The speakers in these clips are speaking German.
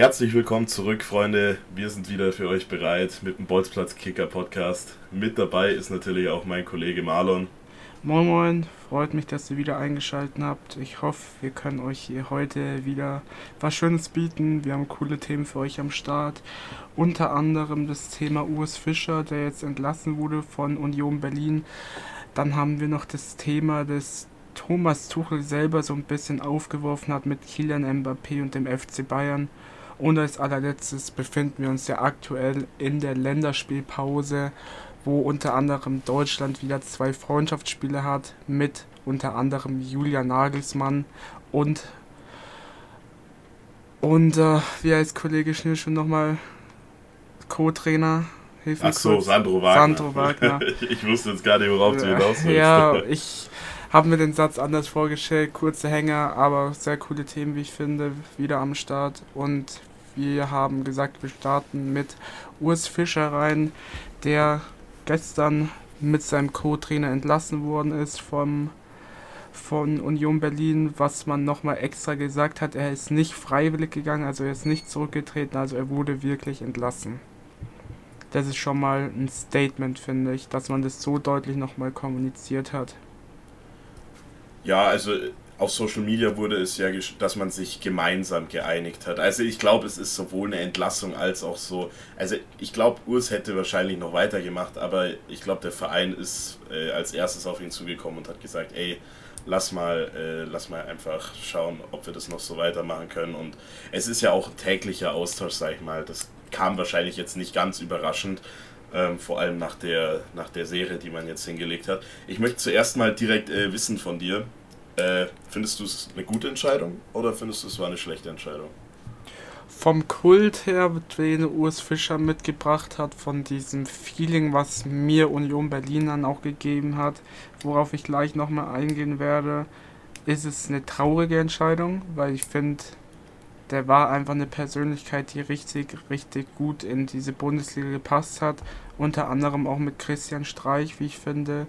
Herzlich willkommen zurück, Freunde. Wir sind wieder für euch bereit mit dem Bolzplatz Kicker Podcast. Mit dabei ist natürlich auch mein Kollege Marlon. Moin Moin, freut mich, dass ihr wieder eingeschaltet habt. Ich hoffe, wir können euch hier heute wieder was Schönes bieten. Wir haben coole Themen für euch am Start. Unter anderem das Thema Urs Fischer, der jetzt entlassen wurde von Union Berlin. Dann haben wir noch das Thema, das Thomas Tuchel selber so ein bisschen aufgeworfen hat mit Kylian Mbappé und dem FC Bayern. Und als allerletztes befinden wir uns ja aktuell in der Länderspielpause, wo unter anderem Deutschland wieder zwei Freundschaftsspiele hat mit unter anderem Julian Nagelsmann und und äh, wie heißt Kollege Schnür schon nochmal Co-Trainer? Ach so, kurz. Sandro Wagner. Sandro Wagner. ich wusste jetzt gar nicht, worauf du hinaus willst. Ja, ich habe mir den Satz anders vorgestellt. Kurze Hänger, aber sehr coole Themen, wie ich finde, wieder am Start. Und wir haben gesagt, wir starten mit Urs Fischer rein, der gestern mit seinem Co-Trainer entlassen worden ist vom von Union Berlin, was man nochmal extra gesagt hat, er ist nicht freiwillig gegangen, also er ist nicht zurückgetreten, also er wurde wirklich entlassen. Das ist schon mal ein Statement, finde ich, dass man das so deutlich nochmal kommuniziert hat. Ja, also auf Social Media wurde es ja, dass man sich gemeinsam geeinigt hat. Also ich glaube, es ist sowohl eine Entlassung als auch so. Also ich glaube, Urs hätte wahrscheinlich noch weitergemacht, aber ich glaube, der Verein ist äh, als erstes auf ihn zugekommen und hat gesagt, ey, lass mal, äh, lass mal einfach schauen, ob wir das noch so weitermachen können. Und es ist ja auch ein täglicher Austausch, sag ich mal. Das kam wahrscheinlich jetzt nicht ganz überraschend. Ähm, vor allem nach der, nach der Serie, die man jetzt hingelegt hat. Ich möchte zuerst mal direkt äh, wissen von dir, äh, findest du es eine gute Entscheidung oder findest du es war eine schlechte Entscheidung? Vom Kult her, den Urs Fischer mitgebracht hat, von diesem Feeling, was mir Union Berlin dann auch gegeben hat, worauf ich gleich nochmal eingehen werde, ist es eine traurige Entscheidung, weil ich finde, der war einfach eine Persönlichkeit, die richtig, richtig gut in diese Bundesliga gepasst hat. Unter anderem auch mit Christian Streich, wie ich finde.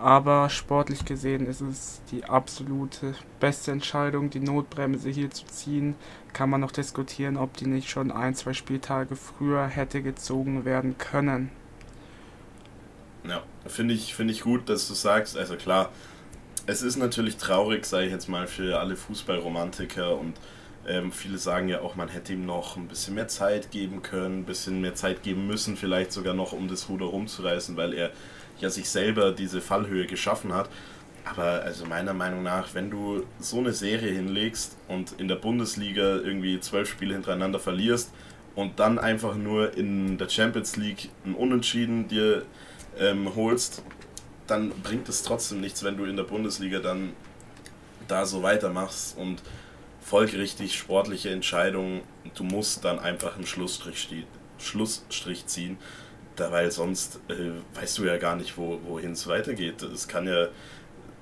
Aber sportlich gesehen ist es die absolute beste Entscheidung, die Notbremse hier zu ziehen. Kann man noch diskutieren, ob die nicht schon ein, zwei Spieltage früher hätte gezogen werden können. Ja, finde ich, find ich gut, dass du sagst. Also klar, es ist natürlich traurig, sage ich jetzt mal, für alle Fußballromantiker und ähm, viele sagen ja auch, man hätte ihm noch ein bisschen mehr Zeit geben können, ein bisschen mehr Zeit geben müssen, vielleicht sogar noch, um das Ruder rumzureißen, weil er ja sich selber diese Fallhöhe geschaffen hat. Aber also meiner Meinung nach, wenn du so eine Serie hinlegst und in der Bundesliga irgendwie zwölf Spiele hintereinander verlierst und dann einfach nur in der Champions League ein Unentschieden dir ähm, holst, dann bringt es trotzdem nichts, wenn du in der Bundesliga dann da so weitermachst und folgerichtig sportliche Entscheidungen, du musst dann einfach einen Schlussstrich, Schlussstrich ziehen da, weil sonst äh, weißt du ja gar nicht, wo, wohin es weitergeht. Es kann ja,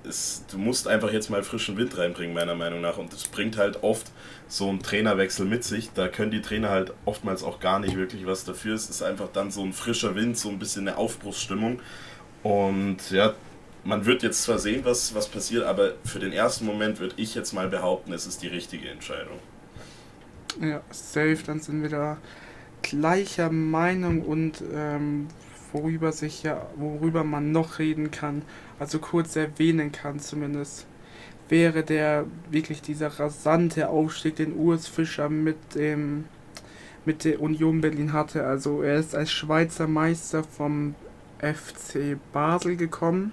es, du musst einfach jetzt mal frischen Wind reinbringen, meiner Meinung nach. Und das bringt halt oft so einen Trainerwechsel mit sich. Da können die Trainer halt oftmals auch gar nicht wirklich was dafür. Es ist einfach dann so ein frischer Wind, so ein bisschen eine Aufbruchsstimmung. Und ja, man wird jetzt zwar sehen, was, was passiert, aber für den ersten Moment würde ich jetzt mal behaupten, es ist die richtige Entscheidung. Ja, safe, dann sind wir da gleicher Meinung und ähm, worüber sich ja, worüber man noch reden kann, also kurz erwähnen kann zumindest, wäre der wirklich dieser rasante Aufstieg, den Urs Fischer mit dem mit der Union Berlin hatte. Also er ist als Schweizer Meister vom FC Basel gekommen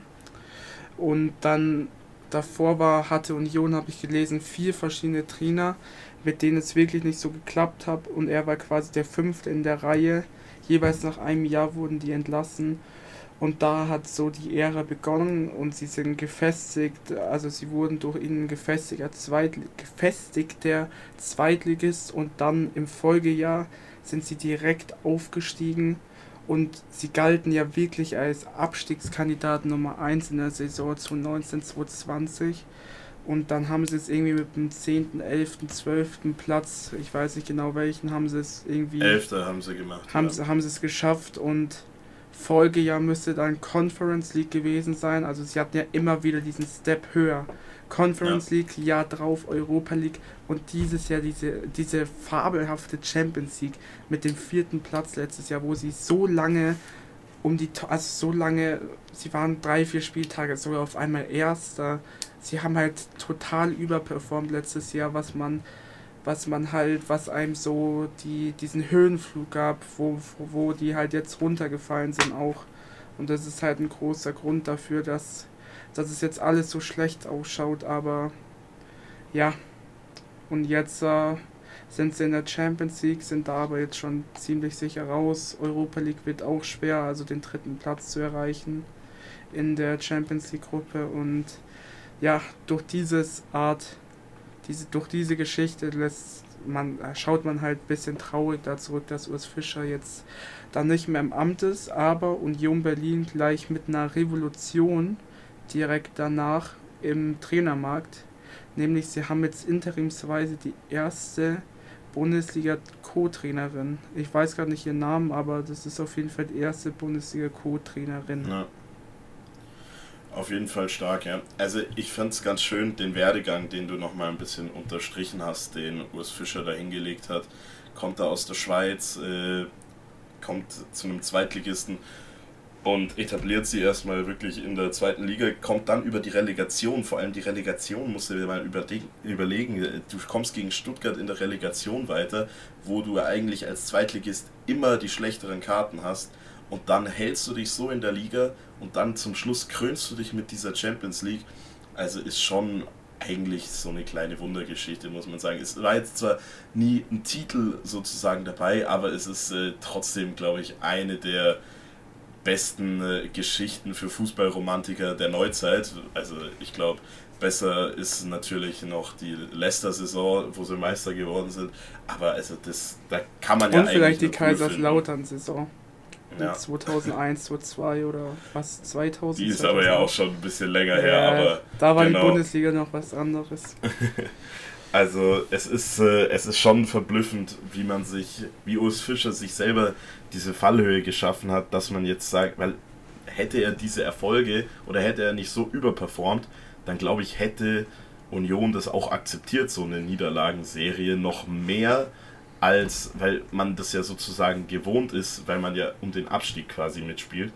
und dann davor war hatte Union, habe ich gelesen, vier verschiedene Trainer mit denen es wirklich nicht so geklappt hat. Und er war quasi der Fünfte in der Reihe. Jeweils nach einem Jahr wurden die entlassen. Und da hat so die Ära begonnen und sie sind gefestigt, also sie wurden durch ihn gefestigter, Zweit, gefestigter Zweitligist und dann im Folgejahr sind sie direkt aufgestiegen und sie galten ja wirklich als Abstiegskandidat Nummer 1 in der Saison 2019-2020. Und dann haben sie es irgendwie mit dem 10., 11., 12. Platz, ich weiß nicht genau welchen, haben sie es irgendwie. 11. haben sie gemacht. Haben, ja. sie, haben sie es geschafft und Folgejahr müsste dann Conference League gewesen sein. Also sie hatten ja immer wieder diesen Step höher Conference ja. League, Jahr drauf Europa League und dieses Jahr diese, diese fabelhafte Champions League mit dem vierten Platz letztes Jahr, wo sie so lange um die, also so lange, sie waren drei, vier Spieltage sogar auf einmal Erster. Sie haben halt total überperformt letztes Jahr, was man, was man halt, was einem so die, diesen Höhenflug gab, wo, wo die halt jetzt runtergefallen sind auch. Und das ist halt ein großer Grund dafür, dass, dass es jetzt alles so schlecht ausschaut, aber ja. Und jetzt äh, sind sie in der Champions League, sind da aber jetzt schon ziemlich sicher raus. Europa League wird auch schwer, also den dritten Platz zu erreichen in der Champions League Gruppe und ja, durch dieses Art, diese, durch diese Geschichte lässt man, schaut man halt ein bisschen traurig da zurück, dass Urs Fischer jetzt dann nicht mehr im Amt ist, aber Union Berlin gleich mit einer Revolution direkt danach im Trainermarkt. Nämlich sie haben jetzt interimsweise die erste Bundesliga-Co-Trainerin. Ich weiß gar nicht ihren Namen, aber das ist auf jeden Fall die erste Bundesliga-Co-Trainerin. Ja. Auf jeden Fall stark, ja. Also ich fand es ganz schön, den Werdegang, den du nochmal ein bisschen unterstrichen hast, den Urs Fischer da hingelegt hat. Kommt da aus der Schweiz, äh, kommt zu einem Zweitligisten und etabliert sie erstmal wirklich in der zweiten Liga, kommt dann über die Relegation, vor allem die Relegation musst du dir mal überlegen, du kommst gegen Stuttgart in der Relegation weiter, wo du eigentlich als Zweitligist immer die schlechteren Karten hast und dann hältst du dich so in der Liga und dann zum Schluss krönst du dich mit dieser Champions League. Also ist schon eigentlich so eine kleine Wundergeschichte, muss man sagen. Es war jetzt zwar nie ein Titel sozusagen dabei, aber es ist äh, trotzdem, glaube ich, eine der besten äh, Geschichten für Fußballromantiker der Neuzeit. Also ich glaube, besser ist natürlich noch die Leicester-Saison, wo sie Meister geworden sind. Aber also das, da kann man Und ja Und vielleicht die Kaiserslautern-Saison. Ja. 2001, 2002 oder was, 2000? Die ist 2000. aber ja auch schon ein bisschen länger her. aber da war genau. die Bundesliga noch was anderes. Also es ist, äh, es ist schon verblüffend, wie man sich, wie Urs Fischer sich selber diese Fallhöhe geschaffen hat, dass man jetzt sagt, weil hätte er diese Erfolge oder hätte er nicht so überperformt, dann glaube ich, hätte Union das auch akzeptiert, so eine Niederlagenserie noch mehr als, weil man das ja sozusagen gewohnt ist, weil man ja um den Abstieg quasi mitspielt.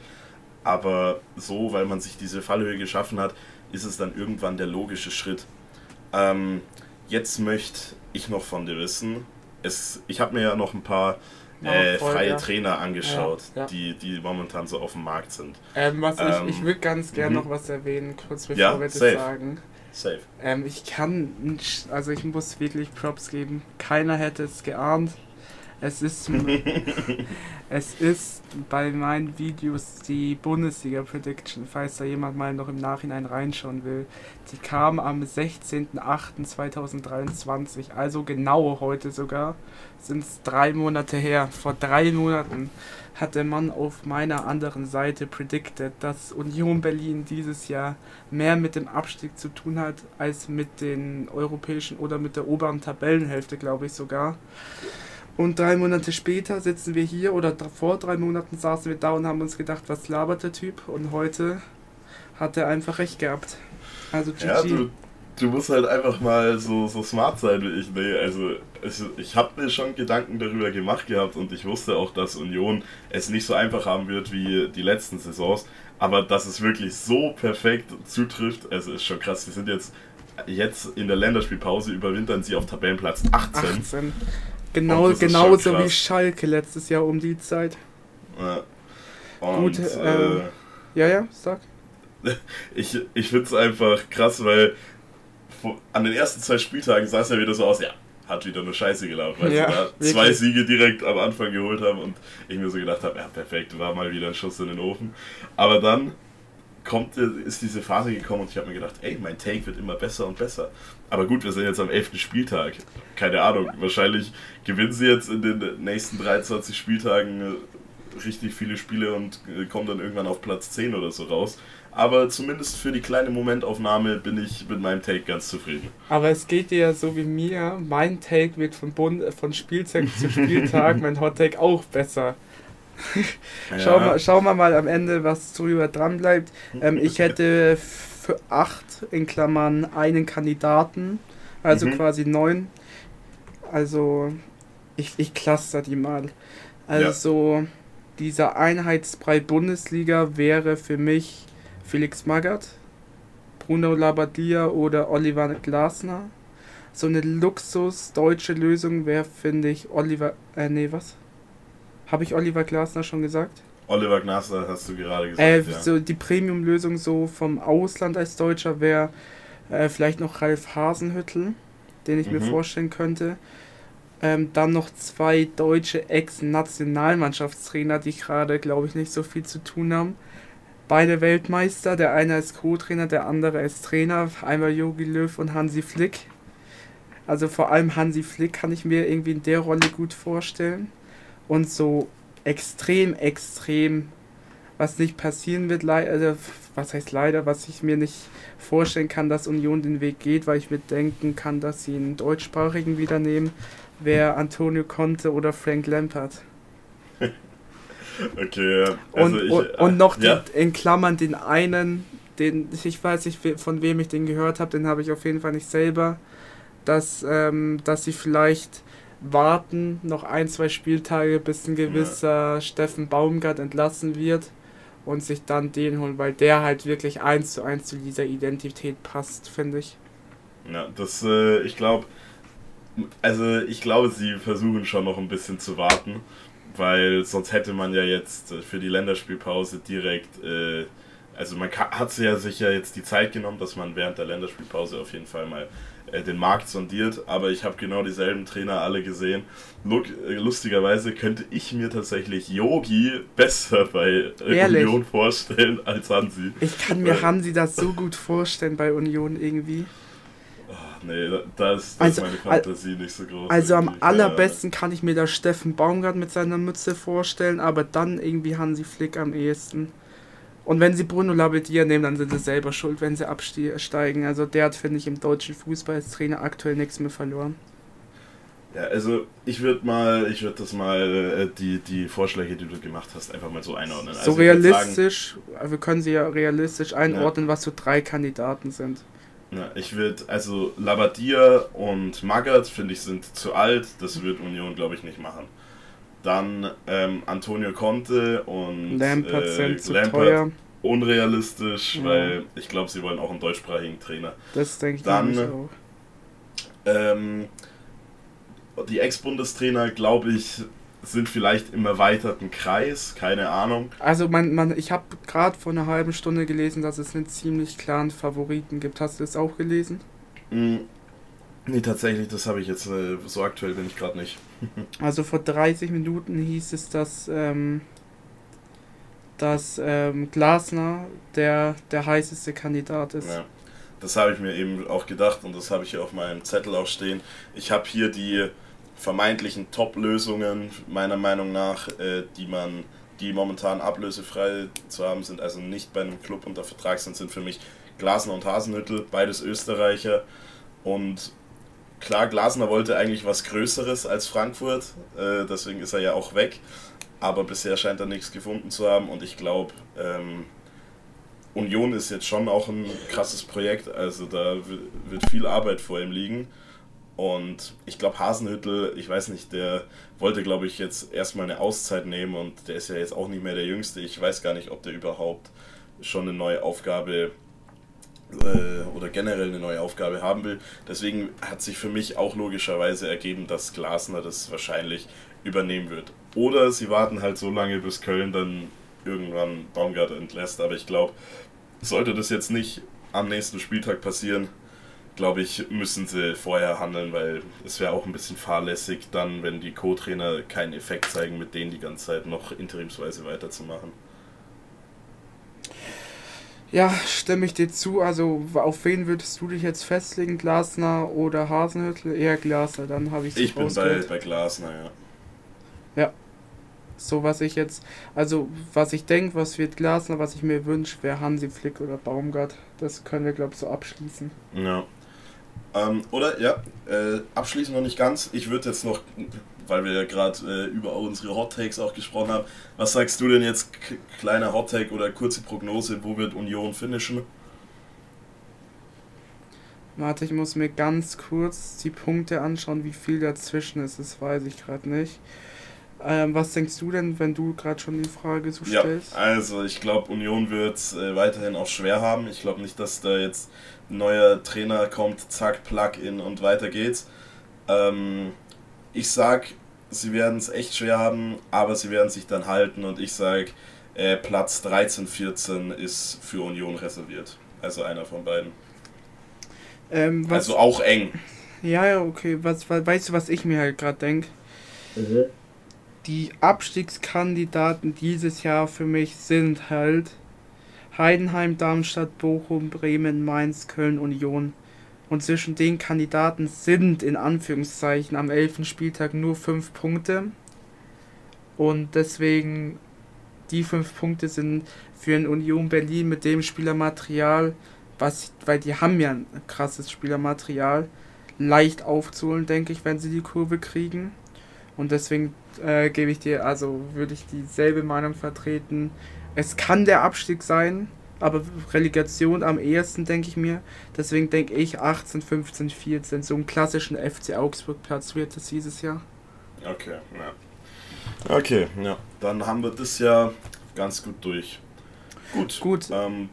Aber so, weil man sich diese Fallhöhe geschaffen hat, ist es dann irgendwann der logische Schritt. Ähm, Jetzt möchte ich noch von dir wissen, es, ich habe mir ja noch ein paar äh, voll, freie ja. Trainer angeschaut, ja, ja. Die, die momentan so auf dem Markt sind. Ähm, was ähm, ich, ich würde ganz gerne mhm. noch was erwähnen, kurz bevor wir das sagen. Safe. Ähm, ich kann also ich muss wirklich Props geben. Keiner hätte es geahnt. Es ist, es ist bei meinen Videos die Bundesliga Prediction, falls da jemand mal noch im Nachhinein reinschauen will. Die kam am 16.08.2023, also genau heute sogar, sind es drei Monate her. Vor drei Monaten hat der Mann auf meiner anderen Seite predicted, dass Union Berlin dieses Jahr mehr mit dem Abstieg zu tun hat, als mit den europäischen oder mit der oberen Tabellenhälfte, glaube ich sogar. Und drei Monate später sitzen wir hier, oder vor drei Monaten saßen wir da und haben uns gedacht, was labert der Typ? Und heute hat er einfach recht gehabt. Also GG. Ja, du, du musst halt einfach mal so, so smart sein wie ich. Nee, also ich, ich habe mir schon Gedanken darüber gemacht gehabt und ich wusste auch, dass Union es nicht so einfach haben wird wie die letzten Saisons. Aber dass es wirklich so perfekt zutrifft, also ist schon krass. Die sind jetzt, jetzt in der Länderspielpause überwintern sie auf Tabellenplatz 18. 18. Genau, genauso wie Schalke letztes Jahr um die Zeit. Ja. Und, Gut, äh, äh, ja, ja, sag. Ich, ich finde es einfach krass, weil an den ersten zwei Spieltagen sah es ja wieder so aus, ja, hat wieder nur Scheiße gelaufen, weil ja, sie da zwei Siege direkt am Anfang geholt haben und ich mir so gedacht habe, ja perfekt, war mal wieder ein Schuss in den Ofen. Aber dann kommt, ist diese Phase gekommen und ich habe mir gedacht, ey, mein Take wird immer besser und besser. Aber gut, wir sind jetzt am 11. Spieltag. Keine Ahnung, wahrscheinlich gewinnen sie jetzt in den nächsten 23 Spieltagen äh, richtig viele Spiele und äh, kommen dann irgendwann auf Platz 10 oder so raus. Aber zumindest für die kleine Momentaufnahme bin ich mit meinem Take ganz zufrieden. Aber es geht dir ja so wie mir. Mein Take wird von, Bund, von Spieltag zu Spieltag, mein Hot Take auch besser. Schauen, wir, schauen wir mal am Ende, was drüber dran bleibt. Ähm, ich hätte für acht, in Klammern einen Kandidaten, also Mhm. quasi neun. Also, ich, ich cluster die mal. Also, dieser Einheitsbrei Bundesliga wäre für mich Felix Magath, Bruno Labbadia oder Oliver Glasner. So eine Luxus-deutsche Lösung wäre, finde ich, Oliver. Äh, nee, was? Habe ich Oliver Glasner schon gesagt? Oliver Glasner hast du gerade gesagt. Äh, ja. so die Premium-Lösung so vom Ausland als Deutscher wäre äh, vielleicht noch Ralf Hasenhüttel, den ich mir Mhm. vorstellen könnte. Ähm, dann noch zwei deutsche Ex-Nationalmannschaftstrainer, die gerade, glaube ich, nicht so viel zu tun haben. Beide Weltmeister, der eine als Co-Trainer, der andere als Trainer, einmal Jogi Löw und Hansi Flick. Also vor allem Hansi Flick kann ich mir irgendwie in der Rolle gut vorstellen. Und so extrem, extrem, was nicht passieren wird, leider, also, was heißt leider, was ich mir nicht vorstellen kann, dass Union den Weg geht, weil ich mir denken kann, dass sie einen deutschsprachigen wieder nehmen, wäre Antonio Conte oder Frank Lampard. Okay, ja. Und, also ich, und, und noch ja. den, in Klammern den einen, den ich weiß nicht, von wem ich den gehört habe, den habe ich auf jeden Fall nicht selber, dass, ähm, dass sie vielleicht warten, noch ein, zwei Spieltage, bis ein gewisser Steffen Baumgart entlassen wird und sich dann den holen, weil der halt wirklich eins zu eins zu dieser Identität passt, finde ich. Ja, das, äh, ich glaube, also ich glaube, sie versuchen schon noch ein bisschen zu warten, weil sonst hätte man ja jetzt äh, für die Länderspielpause direkt, äh, also man hat sich ja sicher jetzt die Zeit genommen, dass man während der Länderspielpause auf jeden Fall mal den Markt sondiert, aber ich habe genau dieselben Trainer alle gesehen. Äh, lustigerweise könnte ich mir tatsächlich Yogi besser bei äh, Ehrlich? Union vorstellen als Hansi. Ich kann mir Hansi das so gut vorstellen bei Union irgendwie. Ach, nee, da- ist, Also, meine Fantasie nicht so groß. Also am irgendwie. Ahnung. allerbesten kann ich mir da Steffen Baumgart mit seiner Mütze vorstellen, aber dann irgendwie Hansi Flick am ehesten. Und wenn sie Bruno Labbadia nehmen, dann sind sie selber schuld, wenn sie absteigen. Also der hat, finde ich, im deutschen Fußball als Trainer aktuell nichts mehr verloren. Ja, also ich würde mal, ich würde das mal, äh, die, die Vorschläge, die du gemacht hast, einfach mal so einordnen. so also ich würd realistisch, wir können sie ja realistisch einordnen, was so drei Kandidaten sind. Sagen, ja, ich würde, also Labadia und Magath, finde ich, sind zu alt. Das wird Union, glaube ich, nicht machen. Dann ähm, Antonio Conte und Lampert äh, Lampard unrealistisch, Ja. weil ich glaube, sie wollen auch einen deutschsprachigen Trainer. Das denke ich Dann- auch. Ähm, die Ex-Bundestrainer, glaube ich, sind vielleicht im erweiterten Kreis, keine Ahnung. Also man, man, ich habe gerade vor einer halben Stunde gelesen, dass es einen ziemlich klaren Favoriten gibt. Hast du das auch gelesen? Nee, tatsächlich, das habe ich jetzt, äh, so aktuell bin ich gerade nicht. Also vor 30 Minuten hieß es, dass, ähm, dass ähm, Glasner der, der heißeste Kandidat ist. Ja. Das habe ich mir eben auch gedacht und das habe ich hier auf meinem Zettel auch stehen. Ich habe hier die vermeintlichen Top-Lösungen, meiner Meinung nach, äh, die man, die momentan ablösefrei zu haben sind, also nicht bei einem Club unter Vertrag sind, sind für mich Glasner und Hasenhüttel, beides Österreicher. Und klar, Glasner wollte eigentlich was Größeres als Frankfurt, äh, deswegen ist er ja auch weg. Aber bisher scheint er nichts gefunden zu haben und ich glaube, ähm, Union ist jetzt schon auch ein krasses Projekt, also da wi- wird viel Arbeit vor ihm liegen. Und ich glaube, Hasenhüttel, ich weiß nicht, der wollte, glaube ich, jetzt erstmal eine Auszeit nehmen und der ist ja jetzt auch nicht mehr der Jüngste. Ich weiß gar nicht, ob der überhaupt schon eine neue Aufgabe äh, oder generell eine neue Aufgabe haben will. Deswegen hat sich für mich auch logischerweise ergeben, dass Glasner das wahrscheinlich übernehmen wird. Oder sie warten halt so lange, bis Köln dann irgendwann Baumgart entlässt. Aber ich glaube, sollte das jetzt nicht am nächsten Spieltag passieren, glaube ich, müssen sie vorher handeln, weil es wäre auch ein bisschen fahrlässig dann, wenn die Co-Trainer keinen Effekt zeigen, mit denen die ganze Zeit noch interimsweise weiterzumachen. Ja, stimme ich dir zu. Also auf wen würdest du dich jetzt festlegen? Glasner oder Hasenhüttel? Eher Glasner, dann habe ich Ich bin bei, bei Glasner, ja. So was ich jetzt, also was ich denke, was wird Glasner, was ich mir wünsche, wäre Hansi Flick oder Baumgart. Das können wir, glaube ich, so abschließen. Ja. Ähm, oder, ja, äh, abschließend noch nicht ganz. Ich würde jetzt noch, weil wir ja gerade äh, über unsere Hot Takes auch gesprochen haben, was sagst du denn jetzt, kleiner Hot Take oder kurze Prognose, wo wird Union finishen? Warte, ich muss mir ganz kurz die Punkte anschauen, wie viel dazwischen ist. Das weiß ich gerade nicht. Ähm, was denkst du denn, wenn du gerade schon die Frage so stellst? Ja, also ich glaube, Union wird es äh, weiterhin auch schwer haben. Ich glaube nicht, dass da jetzt ein neuer Trainer kommt, zack, Plug-in und weiter geht's. Ähm, ich sag, sie werden es echt schwer haben, aber sie werden sich dann halten und ich sag, äh, Platz 13, 14 ist für Union reserviert. Also einer von beiden. Ähm, also auch eng. Ja, ja, okay. Was, weißt du, was ich mir halt gerade denke? Mhm. Die Abstiegskandidaten dieses Jahr für mich sind halt Heidenheim, Darmstadt, Bochum, Bremen, Mainz, Köln, Union. Und zwischen den Kandidaten sind in Anführungszeichen am 11. Spieltag nur 5 Punkte. Und deswegen, die 5 Punkte sind für ein Union Berlin mit dem Spielermaterial was, weil die haben ja ein krasses Spielermaterial, leicht aufzuholen, denke ich, wenn sie die Kurve kriegen. Und deswegen äh, gebe ich dir, also würde ich dieselbe Meinung vertreten. Es kann der Abstieg sein, aber Relegation am ehesten, denke ich mir. Deswegen denke ich 18, 15, 14, so einen klassischen FC Augsburg-Platz wird es dieses Jahr. Okay, ja. Okay, ja. Dann haben wir das ja ganz gut durch. Gut. Gut. Ähm,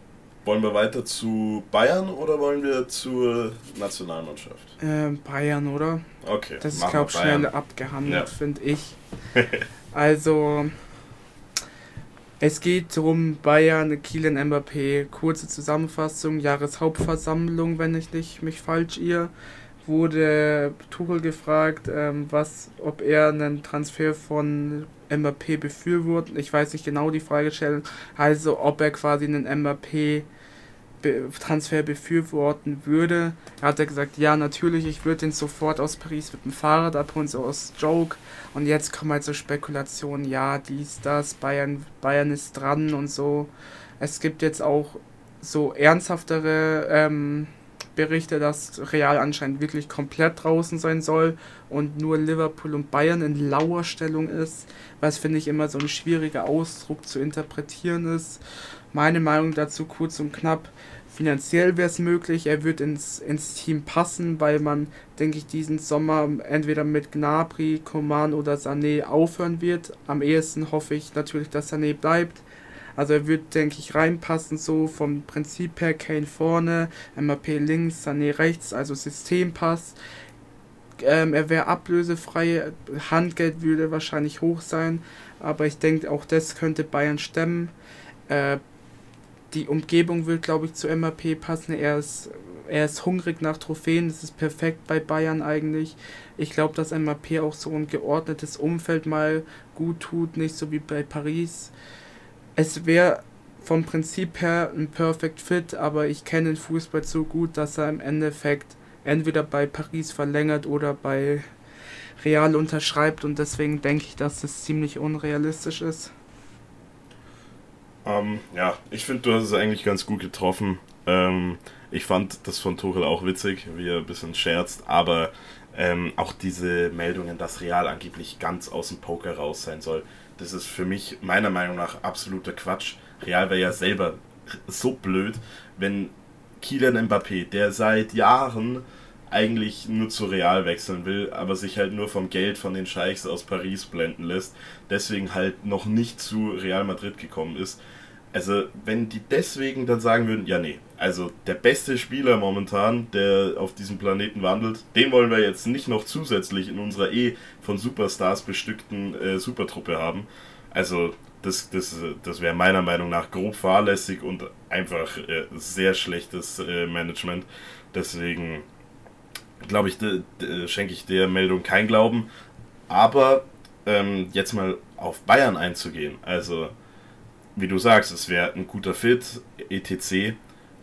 wollen wir weiter zu Bayern oder wollen wir zur Nationalmannschaft? Äh, Bayern, oder? Okay. Das ist, glaube ich, schnell abgehandelt, ja. finde ich. also, es geht darum, Bayern, Kielen Mbappé, kurze Zusammenfassung, Jahreshauptversammlung, wenn ich nicht mich falsch irre, wurde Tuchel gefragt, ähm, was, ob er einen Transfer von Mbappé befürwortet. Ich weiß nicht genau die Fragestellung. Also, ob er quasi einen Mbappé Transfer befürworten würde. Er hat er gesagt, ja, natürlich, ich würde ihn sofort aus Paris mit dem Fahrrad abholen, so aus Joke. Und jetzt kommen halt so Spekulationen, ja, dies, das, Bayern, Bayern ist dran und so. Es gibt jetzt auch so ernsthaftere ähm, Berichte, dass Real anscheinend wirklich komplett draußen sein soll und nur Liverpool und Bayern in lauer Stellung ist, was finde ich immer so ein schwieriger Ausdruck zu interpretieren ist. Meine Meinung dazu kurz und knapp. Finanziell wäre es möglich, er wird ins, ins Team passen, weil man, denke ich, diesen Sommer entweder mit Gnabry, Coman oder Sané aufhören wird. Am ehesten hoffe ich natürlich, dass Sané bleibt. Also er wird, denke ich, reinpassen, so vom Prinzip her Kane vorne, MAP links, Sané rechts, also Systempass. Ähm, er wäre ablösefrei, Handgeld würde wahrscheinlich hoch sein, aber ich denke, auch das könnte Bayern stemmen. Äh, die Umgebung wird, glaube ich, zu MAP passen. Er ist, er ist hungrig nach Trophäen. Das ist perfekt bei Bayern eigentlich. Ich glaube, dass MAP auch so ein geordnetes Umfeld mal gut tut, nicht so wie bei Paris. Es wäre vom Prinzip her ein Perfect Fit, aber ich kenne den Fußball so gut, dass er im Endeffekt entweder bei Paris verlängert oder bei Real unterschreibt und deswegen denke ich, dass das ziemlich unrealistisch ist. Ähm, ja, ich finde, du hast es eigentlich ganz gut getroffen. Ähm, ich fand das von Tuchel auch witzig, wie er ein bisschen scherzt, aber ähm, auch diese Meldungen, dass Real angeblich ganz aus dem Poker raus sein soll, das ist für mich meiner Meinung nach absoluter Quatsch. Real wäre ja selber so blöd, wenn Kylian Mbappé, der seit Jahren eigentlich nur zu Real wechseln will, aber sich halt nur vom Geld von den Scheichs aus Paris blenden lässt, deswegen halt noch nicht zu Real Madrid gekommen ist. Also, wenn die deswegen dann sagen würden, ja, nee, also der beste Spieler momentan, der auf diesem Planeten wandelt, den wollen wir jetzt nicht noch zusätzlich in unserer eh von Superstars bestückten äh, Supertruppe haben. Also, das, das, das wäre meiner Meinung nach grob fahrlässig und einfach äh, sehr schlechtes äh, Management. Deswegen glaube ich, schenke ich der Meldung kein Glauben. Aber ähm, jetzt mal auf Bayern einzugehen. Also, wie du sagst, es wäre ein guter Fit, etc.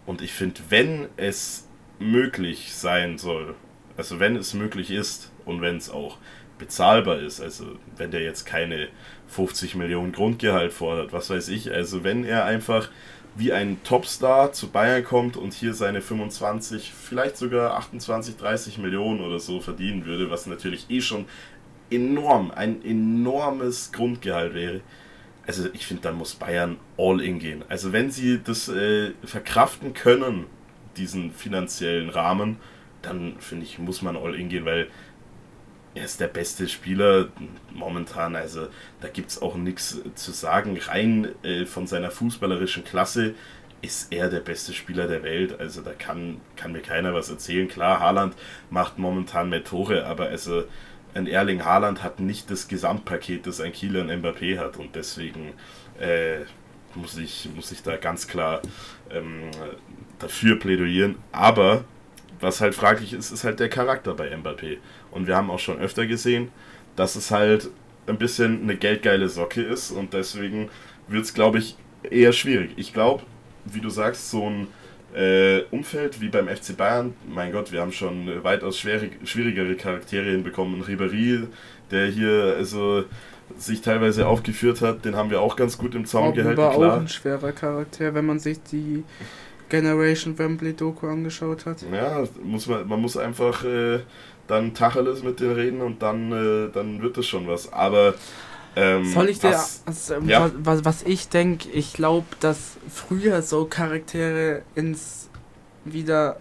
Und ich finde, wenn es möglich sein soll, also wenn es möglich ist und wenn es auch bezahlbar ist, also wenn der jetzt keine 50 Millionen Grundgehalt fordert, was weiß ich, also wenn er einfach wie ein Topstar zu Bayern kommt und hier seine 25, vielleicht sogar 28, 30 Millionen oder so verdienen würde, was natürlich eh schon enorm, ein enormes Grundgehalt wäre. Also ich finde, dann muss Bayern all in gehen. Also wenn sie das äh, verkraften können, diesen finanziellen Rahmen, dann finde ich, muss man all in gehen, weil er ist der beste Spieler momentan. Also da gibt es auch nichts zu sagen. Rein äh, von seiner fußballerischen Klasse ist er der beste Spieler der Welt. Also da kann, kann mir keiner was erzählen. Klar, Haaland macht momentan mehr Tore, aber also ein Erling Haaland hat nicht das Gesamtpaket, das ein Kieler Kylian Mbappé hat. Und deswegen äh, muss, ich, muss ich da ganz klar ähm, dafür plädieren. Aber was halt fraglich ist, ist halt der Charakter bei Mbappé. Und wir haben auch schon öfter gesehen, dass es halt ein bisschen eine geldgeile Socke ist und deswegen wird es, glaube ich, eher schwierig. Ich glaube, wie du sagst, so ein äh, Umfeld wie beim FC Bayern, mein Gott, wir haben schon weitaus schwierig, schwierigere Charaktere hinbekommen. Ribéry, der hier also sich teilweise aufgeführt hat, den haben wir auch ganz gut im Zaun Robben gehalten. war klar. auch ein schwerer Charakter, wenn man sich die Generation Wembley Doku angeschaut hat. Ja, muss man, man muss einfach äh, dann Tacheles mit denen reden und dann, äh, dann wird das schon was. Aber ähm, Soll ich dir, was, also, ja. was, was ich denke, ich glaube, dass früher so Charaktere ins wieder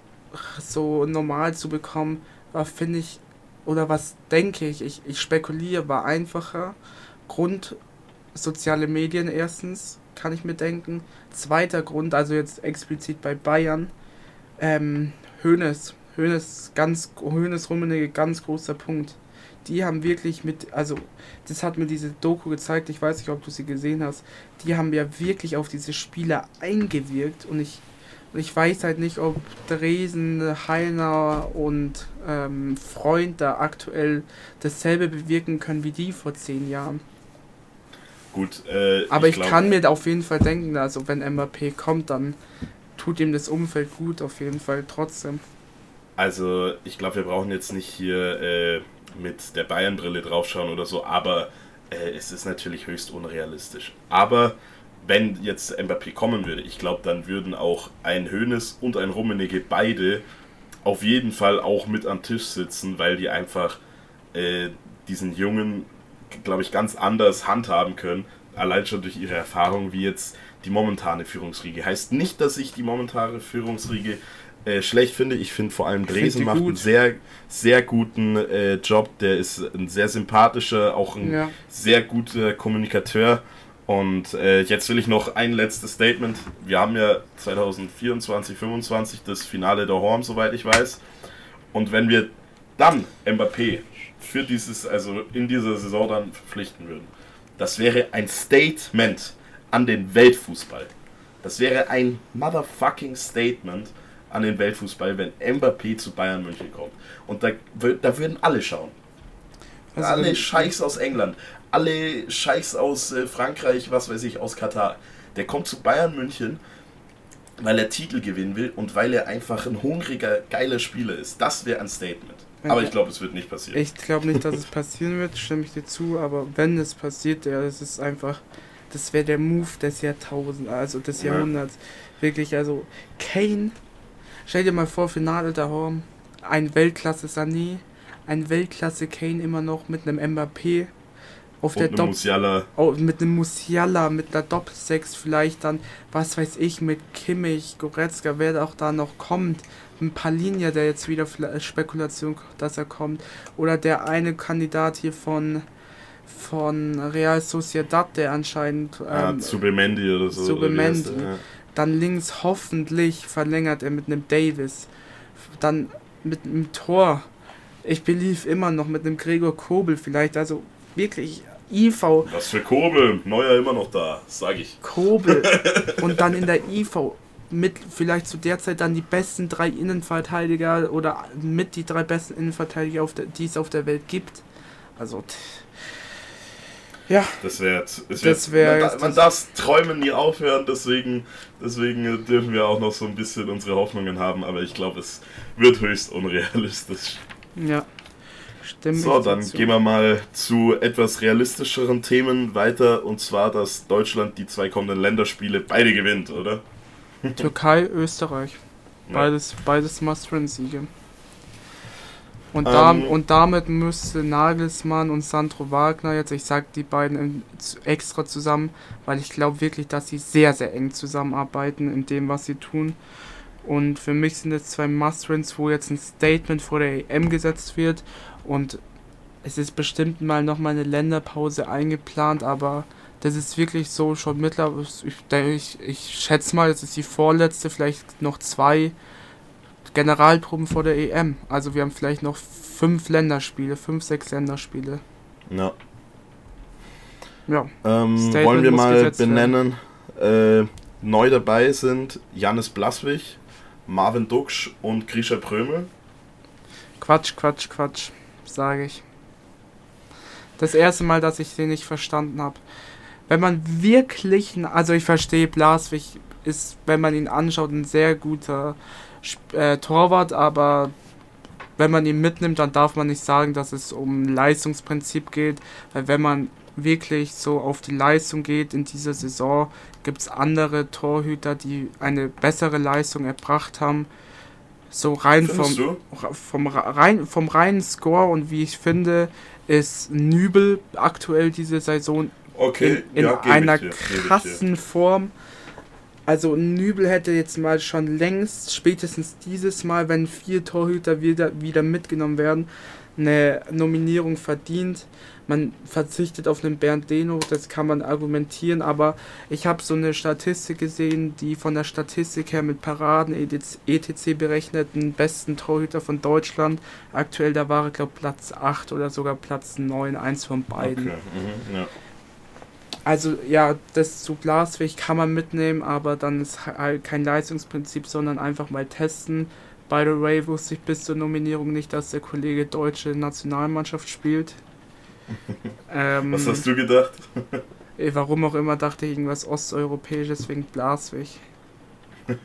so normal zu bekommen, war, finde ich, oder was denke ich, ich, ich spekuliere, war einfacher. Grund soziale Medien erstens, kann ich mir denken. Zweiter Grund, also jetzt explizit bei Bayern, ähm, Hönes. Hönes, ganz, Hönes Rummenigge, ganz großer Punkt die haben wirklich mit, also das hat mir diese Doku gezeigt, ich weiß nicht, ob du sie gesehen hast, die haben ja wirklich auf diese Spieler eingewirkt und ich, ich weiß halt nicht, ob Dresen, Heiner und ähm, Freund da aktuell dasselbe bewirken können wie die vor zehn Jahren. Gut, äh, aber ich, ich kann mir auf jeden Fall denken, also wenn MAP kommt, dann tut ihm das Umfeld gut, auf jeden Fall trotzdem. Also ich glaube, wir brauchen jetzt nicht hier äh, mit der Bayern-Brille draufschauen oder so, aber äh, es ist natürlich höchst unrealistisch. Aber wenn jetzt Mbappé kommen würde, ich glaube, dann würden auch ein Hönes und ein Rummenigge beide auf jeden Fall auch mit am Tisch sitzen, weil die einfach äh, diesen Jungen, glaube ich, ganz anders handhaben können, allein schon durch ihre Erfahrung, wie jetzt die momentane Führungsriege. Heißt nicht, dass ich die momentane Führungsriege äh, schlecht finde. Ich finde vor allem Dresen macht gut. einen sehr, sehr guten äh, Job. Der ist ein sehr sympathischer, auch ein ja. sehr guter Kommunikateur. Und äh, jetzt will ich noch ein letztes Statement. Wir haben ja 2024, 2025 das Finale der Horn, soweit ich weiß. Und wenn wir dann Mbappé für dieses, also in dieser Saison dann verpflichten würden, das wäre ein Statement an den Weltfußball. Das wäre ein motherfucking Statement an den Weltfußball, wenn Mbappé zu Bayern München kommt. Und da, da würden alle schauen. Also alle Scheichs aus England, alle Scheichs aus äh, Frankreich, was weiß ich, aus Katar. Der kommt zu Bayern München, weil er Titel gewinnen will und weil er einfach ein hungriger, geiler Spieler ist. Das wäre ein Statement. Aber ich glaube, es wird nicht passieren. Ich glaube nicht, dass es passieren wird, stimme ich dir zu. Aber wenn es passiert, ja, das ist einfach, das wäre der Move des Jahrtausends, also des Jahrhunderts. Ja. Wirklich, also Kane Stell dir mal vor, Finale da Horm, ein Weltklasse Sané, ein Weltklasse Kane immer noch mit einem Mbappé. Auf Und der Dopp Musiala. Oh, mit einem Musiala, mit der Doppel-6 vielleicht dann, was weiß ich, mit Kimmich, Goretzka, wer auch da noch kommt. Ein Palinia, der jetzt wieder Spekulation, dass er kommt. Oder der eine Kandidat hier von von Real Sociedad, der anscheinend ah, ähm, ah, Zubemendi oder so. Zubemendi. Ja. Dann links hoffentlich verlängert er mit einem Davis. Dann mit einem Tor. Ich belief immer noch mit einem Gregor Kobel vielleicht. Also wirklich IV. Was für Kobel? Neuer immer noch da, sag ich. Kobel. Und dann in der IV mit vielleicht zu der Zeit dann die besten drei Innenverteidiger oder mit die drei besten Innenverteidiger, auf der, die es auf der Welt gibt. Also ja. Das wäre das wär, man, man darf träumen nie aufhören, deswegen, deswegen dürfen wir auch noch so ein bisschen unsere Hoffnungen haben, aber ich glaube, es wird höchst unrealistisch. Ja. Stimmt. So, dann dazu. gehen wir mal zu etwas realistischeren Themen weiter und zwar, dass Deutschland die zwei kommenden Länderspiele beide gewinnt, oder? Türkei, Österreich. Beides, beides Must-Win-Siege. Und, da, ähm, und damit müsste Nagelsmann und Sandro Wagner jetzt, ich sag die beiden extra zusammen, weil ich glaube wirklich, dass sie sehr, sehr eng zusammenarbeiten in dem, was sie tun. Und für mich sind es zwei Must-Wins, wo jetzt ein Statement vor der EM gesetzt wird. Und es ist bestimmt mal nochmal eine Länderpause eingeplant, aber das ist wirklich so schon mittlerweile. Ich, ich, ich schätze mal, das ist die vorletzte, vielleicht noch zwei Generalproben vor der EM. Also wir haben vielleicht noch fünf Länderspiele, fünf, sechs Länderspiele. Ja. Ja. Ähm, wollen wir mal benennen, äh, neu dabei sind Janis Blaswig, Marvin Duksch und Grisha Prömel. Quatsch, Quatsch, Quatsch, sage ich. Das erste Mal, dass ich den nicht verstanden habe. Wenn man wirklich, also ich verstehe, Blaswig ist, wenn man ihn anschaut, ein sehr guter äh, Torwart, aber wenn man ihn mitnimmt, dann darf man nicht sagen, dass es um Leistungsprinzip geht, weil wenn man wirklich so auf die Leistung geht in dieser Saison, gibt es andere Torhüter, die eine bessere Leistung erbracht haben. So rein vom, vom, rein, vom reinen Score und wie ich finde, ist Nübel aktuell diese Saison okay, in, in ja, einer krassen Form. Also Nübel hätte jetzt mal schon längst, spätestens dieses Mal, wenn vier Torhüter wieder, wieder mitgenommen werden, eine Nominierung verdient. Man verzichtet auf einen Bernd Deno, das kann man argumentieren, aber ich habe so eine Statistik gesehen, die von der Statistik her mit Paraden etc. berechneten besten Torhüter von Deutschland. Aktuell, da war er, glaube Platz 8 oder sogar Platz 9, eins von beiden. Okay. Mhm, ja. Also ja, das zu Glasweg kann man mitnehmen, aber dann ist halt kein Leistungsprinzip, sondern einfach mal testen. By the way, wusste ich bis zur Nominierung nicht, dass der Kollege deutsche Nationalmannschaft spielt. ähm, Was hast du gedacht? warum auch immer dachte ich irgendwas Osteuropäisches wegen Blaswig.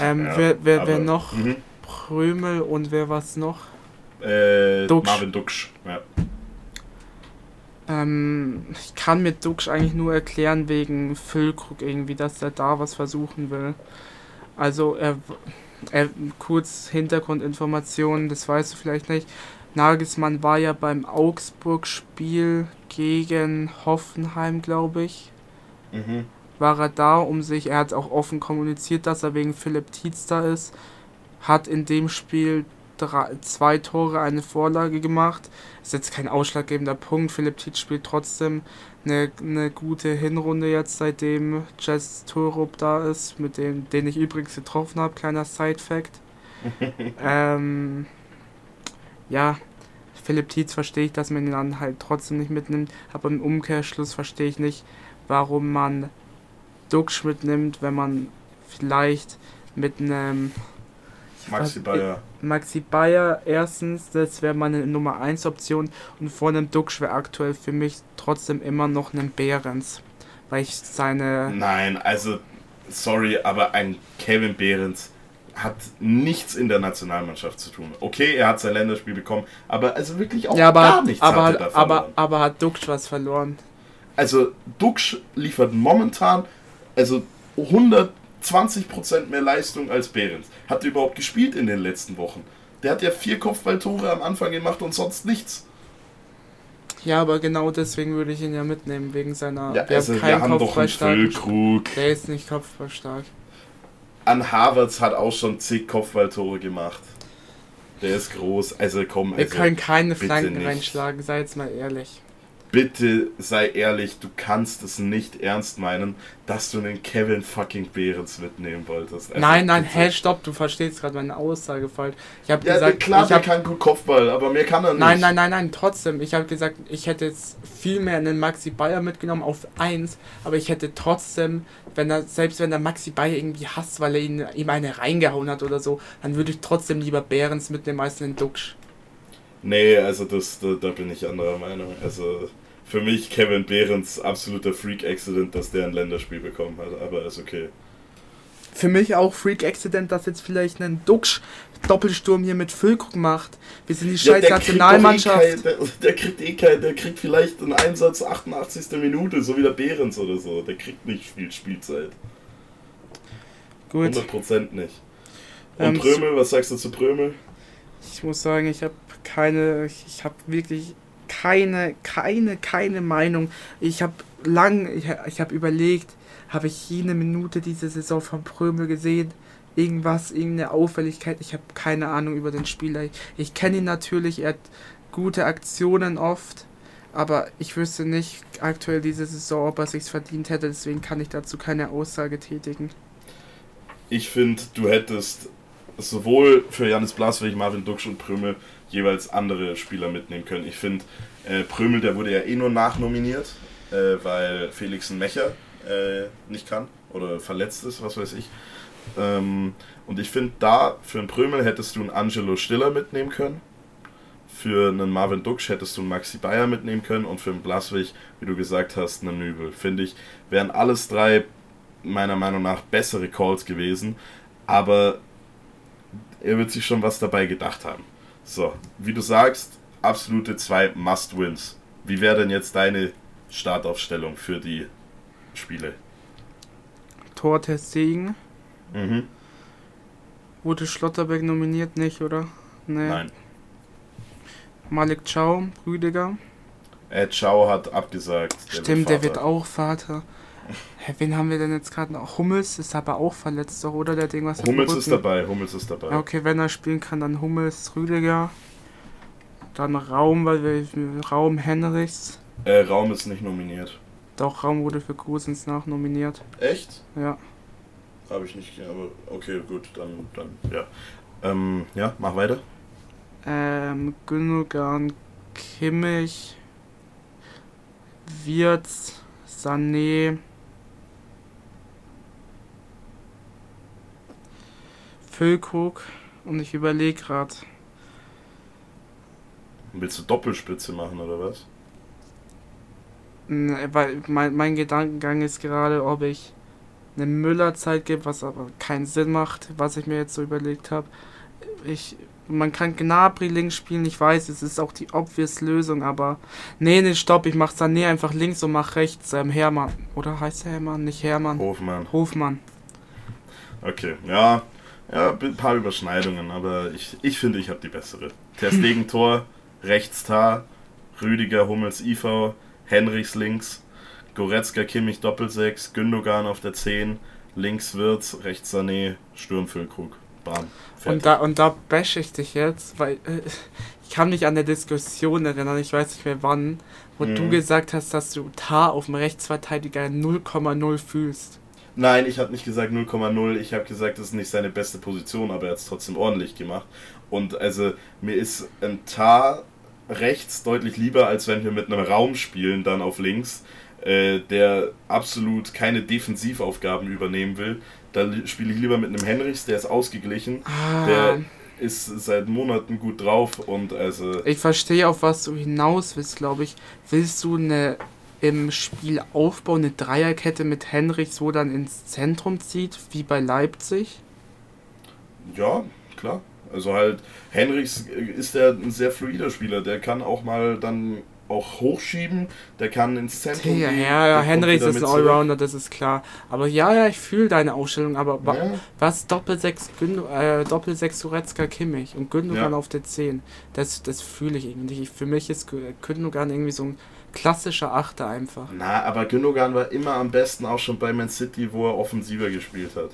ähm, ja, wer, wer, wer noch? Mhm. Prömel und wer was noch? Äh, Duxch. Marvin Duxch, ja. Ähm, ich kann mir Duxch eigentlich nur erklären wegen Füllkrug irgendwie, dass er da was versuchen will. Also er, er kurz Hintergrundinformationen, das weißt du vielleicht nicht. Nagelsmann war ja beim Augsburg-Spiel gegen Hoffenheim, glaube ich. Mhm. War er da, um sich, er hat auch offen kommuniziert, dass er wegen Philipp Tietz da ist. Hat in dem Spiel drei, zwei Tore, eine Vorlage gemacht. Ist jetzt kein ausschlaggebender Punkt. Philipp Tietz spielt trotzdem eine, eine gute Hinrunde jetzt, seitdem Jess Torup da ist, mit dem, den ich übrigens getroffen habe. Kleiner Side-Fact. ähm, ja, Philipp Tietz verstehe ich, dass man ihn dann halt trotzdem nicht mitnimmt, aber im Umkehrschluss verstehe ich nicht, warum man Duxch mitnimmt, wenn man vielleicht mit einem Maxi Bayer. Maxi Bayer erstens, das wäre meine Nummer 1 Option und vor einem Duxch wäre aktuell für mich trotzdem immer noch ein Behrens, weil ich seine Nein, also sorry, aber ein Kevin Behrens hat nichts in der Nationalmannschaft zu tun. Okay, er hat sein Länderspiel bekommen, aber also wirklich auch ja, aber gar nichts aber, hat er da aber, aber hat Duxch was verloren? Also Duxch liefert momentan also 120% mehr Leistung als Behrens. Hat er überhaupt gespielt in den letzten Wochen? Der hat ja vier Kopfballtore am Anfang gemacht und sonst nichts. Ja, aber genau deswegen würde ich ihn ja mitnehmen, wegen seiner. Ja, also wir haben doch einen Füllkrug. Der ist nicht kopfballstark an Harvards hat auch schon zig Kopfballtore gemacht. Der ist groß, also komm. Wir also, können keine Flanken reinschlagen, sei jetzt mal ehrlich bitte sei ehrlich, du kannst es nicht ernst meinen, dass du einen Kevin fucking Behrens mitnehmen wolltest. Also nein, nein, hä, hey, stopp, du verstehst gerade meine Aussage falsch. Ich habe ja, gesagt, klar, ich der hab, kann gut Kopfball, aber mehr kann er nicht. Nein, nein, nein, nein, trotzdem. Ich habe gesagt, ich hätte jetzt viel mehr einen Maxi Bayer mitgenommen auf 1, aber ich hätte trotzdem, wenn er, selbst wenn der Maxi Bayer irgendwie hasst, weil er ihn, ihm eine reingehauen hat oder so, dann würde ich trotzdem lieber Behrens mitnehmen als einen Duxch. Nee, also das, da, da bin ich anderer Meinung. Also für mich Kevin Behrens absoluter Freak-Accident, dass der ein Länderspiel bekommen hat, aber ist okay. Für mich auch Freak-Accident, dass jetzt vielleicht ein Duxch Doppelsturm hier mit Füllkrug macht. Wir sind die scheiß ja, Nationalmannschaft. Eh der, der, kriegt eh kein, der kriegt vielleicht einen Einsatz 88. Minute, so wie der Behrens oder so. Der kriegt nicht viel Spielzeit. Gut. 100% nicht. Und ähm, Prömel, was sagst du zu Prömel? Ich muss sagen, ich habe keine, ich habe wirklich keine, keine, keine Meinung. Ich habe lang, ich, ich habe überlegt, habe ich jede Minute diese Saison von Prömel gesehen? irgendwas, irgendeine Auffälligkeit. Ich habe keine Ahnung über den Spieler. Ich kenne ihn natürlich, er hat gute Aktionen oft, aber ich wüsste nicht aktuell diese Saison, ob er sich verdient hätte, deswegen kann ich dazu keine Aussage tätigen. Ich finde, du hättest sowohl für Janis Blaswig, Marvin Duksch und Prömel jeweils andere Spieler mitnehmen können. Ich finde, äh, Prömel, der wurde ja eh nur nachnominiert, äh, weil Felix ein Mecher äh, nicht kann oder verletzt ist, was weiß ich. Ähm, und ich finde, da für einen Prömel hättest du einen Angelo Stiller mitnehmen können. Für einen Marvin Duksch hättest du einen Maxi Bayer mitnehmen können und für einen Blaswig, wie du gesagt hast, einen Nübel. Finde ich, wären alles drei meiner Meinung nach bessere Calls gewesen. Aber er wird sich schon was dabei gedacht haben. So, wie du sagst, absolute zwei Must-Wins. Wie wäre denn jetzt deine Startaufstellung für die Spiele? Tortest Segen. Mhm. Wurde Schlotterbeck nominiert, nicht, oder? Nee. Nein. Malik Chow, Rüdiger. Ed Chow hat abgesagt. Der Stimmt, wird der wird auch Vater. Hä, wen haben wir denn jetzt gerade noch? Hummels ist aber auch verletzt, doch, oder? Der Ding, was Hummels ist dabei, Hummels ist dabei. Okay, wenn er spielen kann, dann Hummels, Rüdiger. Dann Raum, weil wir Raum Henrichs. Äh, Raum ist nicht nominiert. Doch, Raum wurde für Grusens nachnominiert. Echt? Ja. Habe ich nicht, aber okay, gut, dann, dann, ja. Ähm, ja, mach weiter. Ähm, Gündogan, Kimmich, Wirtz, Sané, Füllkrug und ich überlege gerade. Willst du Doppelspitze machen oder was? Weil mein, mein Gedankengang ist gerade, ob ich eine Müller-Zeit gebe, was aber keinen Sinn macht, was ich mir jetzt so überlegt habe. Ich, man kann Gnabry links spielen, ich weiß, es ist auch die obvious Lösung, aber nee, nee, stopp, ich mach Sané einfach links und mach rechts ähm, Hermann. Oder heißt er Hermann? Nicht Hermann. Hofmann. Hofmann. Okay, ja, ja, ein paar Überschneidungen, aber ich, ich finde, ich habe die bessere. Ter Tor, rechts Tar, Rüdiger, Hummels, IV, Henrichs links, Goretzka, Kimmich, Doppelsechs, Gündogan auf der 10, links Wirtz, rechts Sané, Sturmfüllkrug. Bam. Und da, und da bash ich dich jetzt, weil äh, ich kann mich an der Diskussion erinnern, ich weiß nicht mehr wann, wo mhm. du gesagt hast, dass du Tar auf dem Rechtsverteidiger 0,0 fühlst. Nein, ich habe nicht gesagt 0,0. Ich habe gesagt, das ist nicht seine beste Position, aber er hat es trotzdem ordentlich gemacht. Und also mir ist ein Tar rechts deutlich lieber, als wenn wir mit einem Raum spielen, dann auf links, äh, der absolut keine Defensivaufgaben übernehmen will. Da spiele ich lieber mit einem Henrichs, der ist ausgeglichen. Ah. Der ist seit Monaten gut drauf und also. Ich verstehe, auf was du hinaus willst, glaube ich. Willst du eine im Spielaufbau eine Dreierkette mit Henrichs, wo dann ins Zentrum zieht, wie bei Leipzig? Ja, klar. Also halt, Henrichs ist ja ein sehr fluider Spieler, der kann auch mal dann auch hochschieben, der kann ins Zentrum ja, gehen. Ja, ja, Henrichs ist ein Allrounder, das ist klar. Aber ja, ja, ich fühle deine Aufstellung, aber ja. was Doppel-6 äh, Doppel Goretzka Kimmich und Gündogan ja. auf der 10, das, das fühle ich irgendwie. Für mich ist Gündogan irgendwie so ein klassischer Achter einfach. Na, aber Gündogan war immer am besten auch schon bei Man City, wo er offensiver gespielt hat.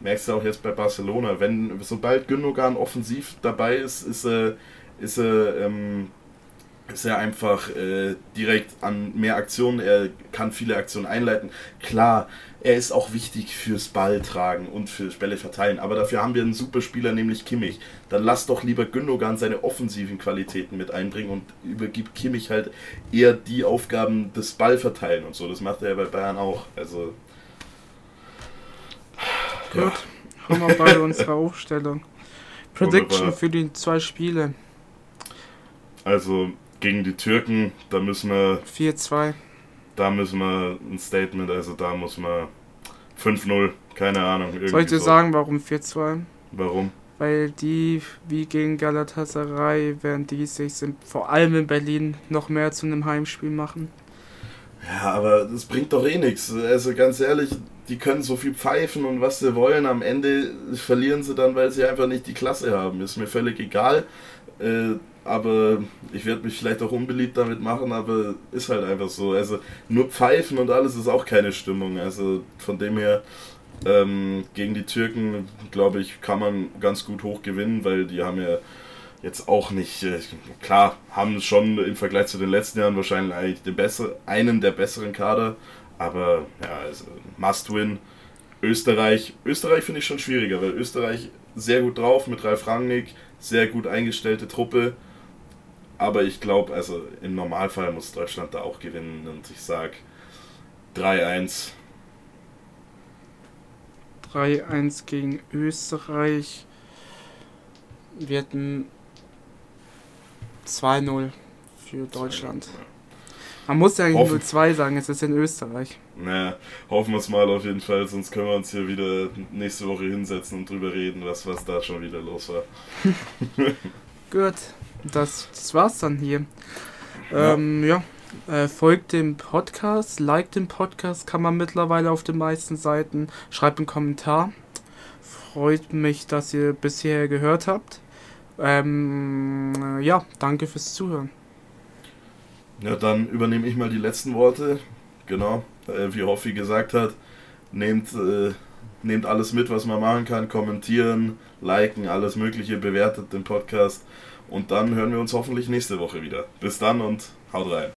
Merkst du auch jetzt bei Barcelona, wenn sobald Gündogan offensiv dabei ist, ist er, ist er, ähm, ist er einfach äh, direkt an mehr Aktionen, er kann viele Aktionen einleiten. Klar, er ist auch wichtig fürs Balltragen und fürs Bälle verteilen. Aber dafür haben wir einen super Spieler, nämlich Kimmich. Dann lass doch lieber Gündogan seine offensiven Qualitäten mit einbringen und übergibt Kimmich halt eher die Aufgaben des Ballverteilen und so. Das macht er ja bei Bayern auch. Also. Gut, ja. haben wir beide unsere Aufstellung. Prediction für die zwei Spiele. Also gegen die Türken, da müssen wir. 4-2 da müssen wir ein Statement, also da muss man 5-0, keine Ahnung. Soll ich dir so. sagen, warum 4-2? Warum? Weil die, wie gegen Galatasaray, werden die sich vor allem in Berlin noch mehr zu einem Heimspiel machen. Ja, aber das bringt doch eh nichts. Also ganz ehrlich, die können so viel pfeifen und was sie wollen. Am Ende verlieren sie dann, weil sie einfach nicht die Klasse haben. Ist mir völlig egal. Äh, aber ich werde mich vielleicht auch unbeliebt damit machen, aber ist halt einfach so. Also nur Pfeifen und alles ist auch keine Stimmung. Also von dem her Ähm, gegen die Türken, glaube ich, kann man ganz gut hoch gewinnen, weil die haben ja jetzt auch nicht, äh, klar, haben schon im Vergleich zu den letzten Jahren wahrscheinlich besser, einen der besseren Kader, aber ja, also must win. Österreich, Österreich finde ich schon schwieriger, weil Österreich sehr gut drauf mit Ralf Rangnick, sehr gut eingestellte Truppe, aber ich glaube, also im Normalfall muss Deutschland da auch gewinnen und ich sage 3-1. 3-1 gegen Österreich. Wir hatten 2-0 für Deutschland. Man muss ja eigentlich nur 2 sagen, es ist in Österreich. Naja, hoffen wir es mal auf jeden Fall, sonst können wir uns hier wieder nächste Woche hinsetzen und drüber reden, was, was da schon wieder los war. Gut, das, das war's dann hier. Ja, ähm, ja. Äh, folgt dem Podcast, liked den Podcast, kann man mittlerweile auf den meisten Seiten. Schreibt einen Kommentar. Freut mich, dass ihr bisher gehört habt. Ähm, ja, danke fürs Zuhören. Ja, dann übernehme ich mal die letzten Worte. Genau, äh, wie Hoffi gesagt hat, nehmt, äh, nehmt alles mit, was man machen kann, kommentieren, liken, alles Mögliche, bewertet den Podcast und dann hören wir uns hoffentlich nächste Woche wieder. Bis dann und haut rein.